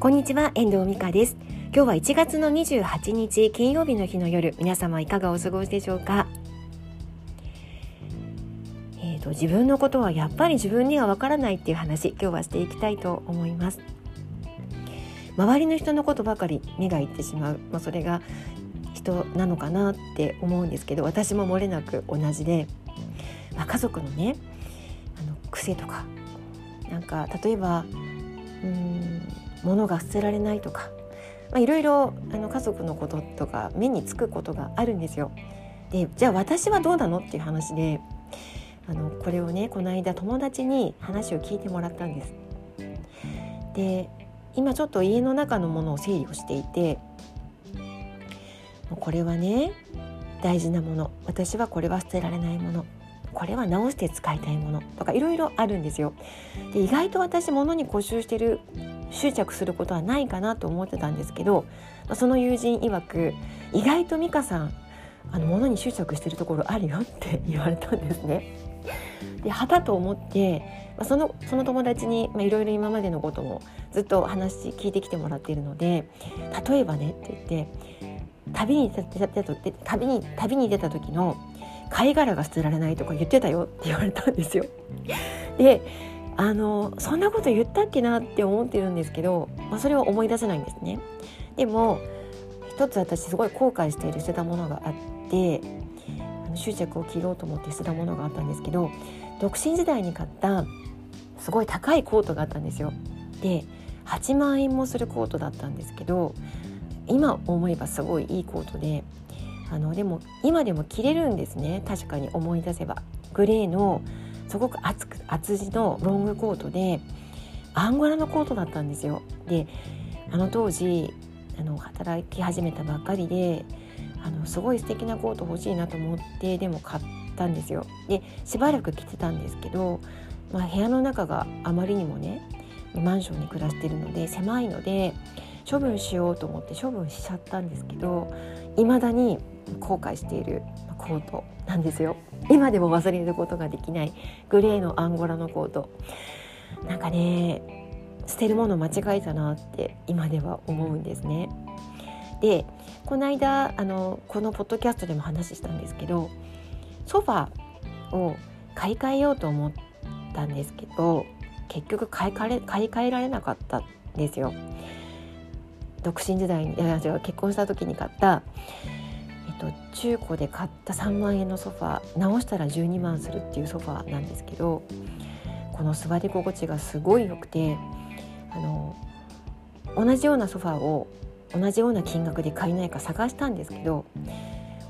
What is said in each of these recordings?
こんにちは遠藤美香です。今日は1月の28日金曜日の日の夜皆様いかがお過ごしでしょうか？えーと、自分のことはやっぱり自分にはわからないっていう話今日はしていきたいと思います。周りの人のことばかり目がいってしまう、まあ、それが人なのかなって思うんですけど私も漏れなく同じで、まあ、家族のねあの癖とかなんか例えばうん物が捨てられないとか、まあ、いろいろあの家族のこととか目につくことがあるんですよ。でじゃあ私はどうなのっていう話であのこれをねこの間友達に話を聞いてもらったんです。で今ちょっと家の中のものを整理をしていてこれはね大事なもの私はこれは捨てられないものこれは直して使いたいものとかいろいろあるんですよ。で意外と私物に固執してる執着することはないかなと思ってたんですけどその友人曰く意外と美香さんあの物に執着してるところあるよって 言われたんですね。ではたと思ってそのその友達にいろいろ今までのこともずっと話聞いてきてもらっているので例えばねって言って旅に出た旅に旅に出た時の貝殻が捨てられないとか言ってたよって言われたんですよ。であのそんなこと言ったっけなって思ってるんですけど、まあ、それは思い出せないんですね。でも一つ私すごい後悔している捨てたものがあってあの執着を切ろうと思って捨てたものがあったんですけど独身時代に買ったすごい高いコートがあったんですよ。で8万円もするコートだったんですけど今思えばすごいいいコートであのでも今でも着れるんですね確かに思い出せば。グレーのすごく厚く厚地のロングコートでアンゴラのコートだったんですよ。であの当時あの働き始めたばっかりであのすごい素敵なコート欲しいなと思ってでも買ったんですよ。でしばらく着てたんですけど、まあ、部屋の中があまりにもねマンションに暮らしてるので狭いので処分しようと思って処分しちゃったんですけど未だに後悔しているコートなんですよ。今でも忘れることができない。グレーのアンゴラのコート。なんかね捨てるもの間違えたなって今では思うんですね。でこの間あのこのポッドキャストでも話したんですけどソファーを買い替えようと思ったんですけど結局買い替え買い替えられなかったんですよ。独身時代にいや違う結婚した時に買ったと中古で買った3万円のソファ直したら12万するっていうソファなんですけどこの座り心地がすごい良くてあの同じようなソファを同じような金額で買えないか探したんですけど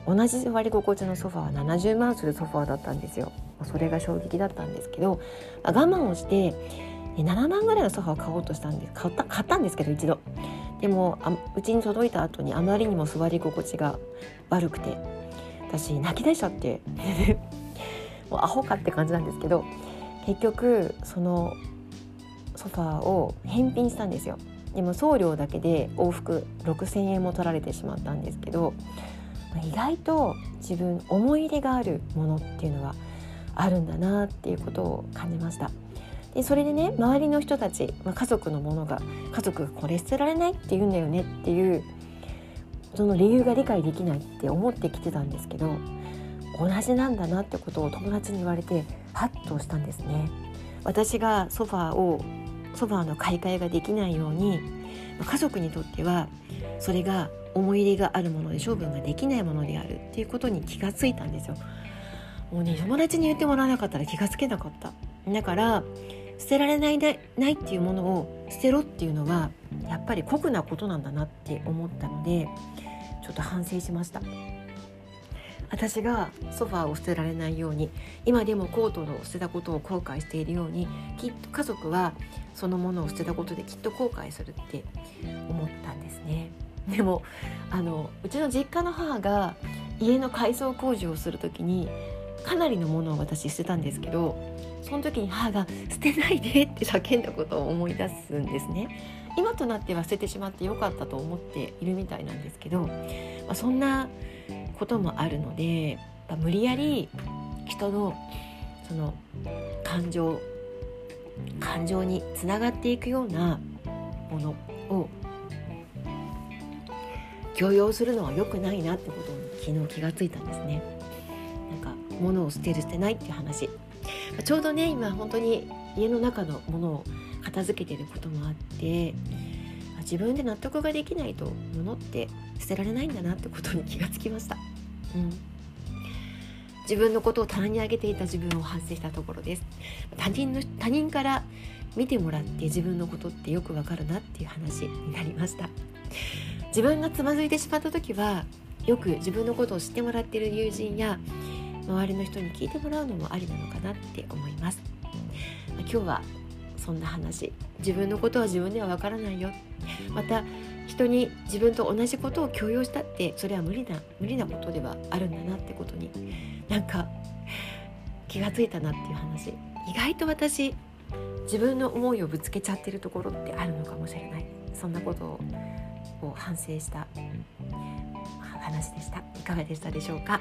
同じ座り心地のソファは70万するソファだったんですよ。それが衝撃だったんですけど我慢をして7万ぐらいのソファを買おうとしたんです買った買ったんですけど一度でもうちに届いた後にあまりにも座り心地が悪くて私泣き出しちゃって もうアホかって感じなんですけど結局そのソファーを返品したんですよでも送料だけで往復6,000円も取られてしまったんですけど意外と自分思い入れがあるものっていうのはあるんだなっていうことを感じました。でそれでね周りの人たち、まあ、家族のものが家族がこれ捨てられないって言うんだよねっていうその理由が理解できないって思ってきてたんですけど同じなんだなってことを友達に言われてハッとしたんですね。私がソファーをソファーの買い替えができないように家族にとってはそれが思い入れがあるもので処分ができないものであるっていうことに気がついたんですよ。もうね友達に言ってもらわなかったら気がつけなかった。だから捨てられないでないっていうものを捨てろっていうのはやっぱり酷なことなんだなって思ったのでちょっと反省しました。私がソファーを捨てられないように今でもコートを捨てたことを後悔しているようにきっと家族はそのものを捨てたことできっと後悔するって思ったんですね。でもあのうちの実家の母が家の改装工事をする時にかなりのものを私捨てたんですけどその時に母が「捨てないで」って叫んだことを思い出すんですね。今となっては捨ててしまってよかったと思っているみたいなんですけど、まあ、そんなこともあるので、まあ、無理やり人のその感情感情につながっていくようなものを強要するのは良くないなってことに昨日気がついたんですねなんか物を捨てる捨てないっていう話ちょうどね今本当に家の中のものを片付けてることもあって自分で納得ができないと物って捨てられないんだなってことに気がつきました、うん、自分のことを棚に上げていた自分を反省したところです。他人の他人から見てもらって自分のことってよくわかるなっていう話になりました。自分がつまずいてしまった時はよく自分のことを知ってもらっている友人や周りの人に聞いてもらうのもありなのかなって思います。今日はそんな話。自分のことは自分ではわからないよ。また人に自分と同じことを強要したってそれは無理な無理なことではあるんだなってことになんか気がついたなっていう話。意外と私自分の思いをぶつけちゃってるところってあるのかもしれない。そんなことをを反省した話でした。いかがでしたでしょうか？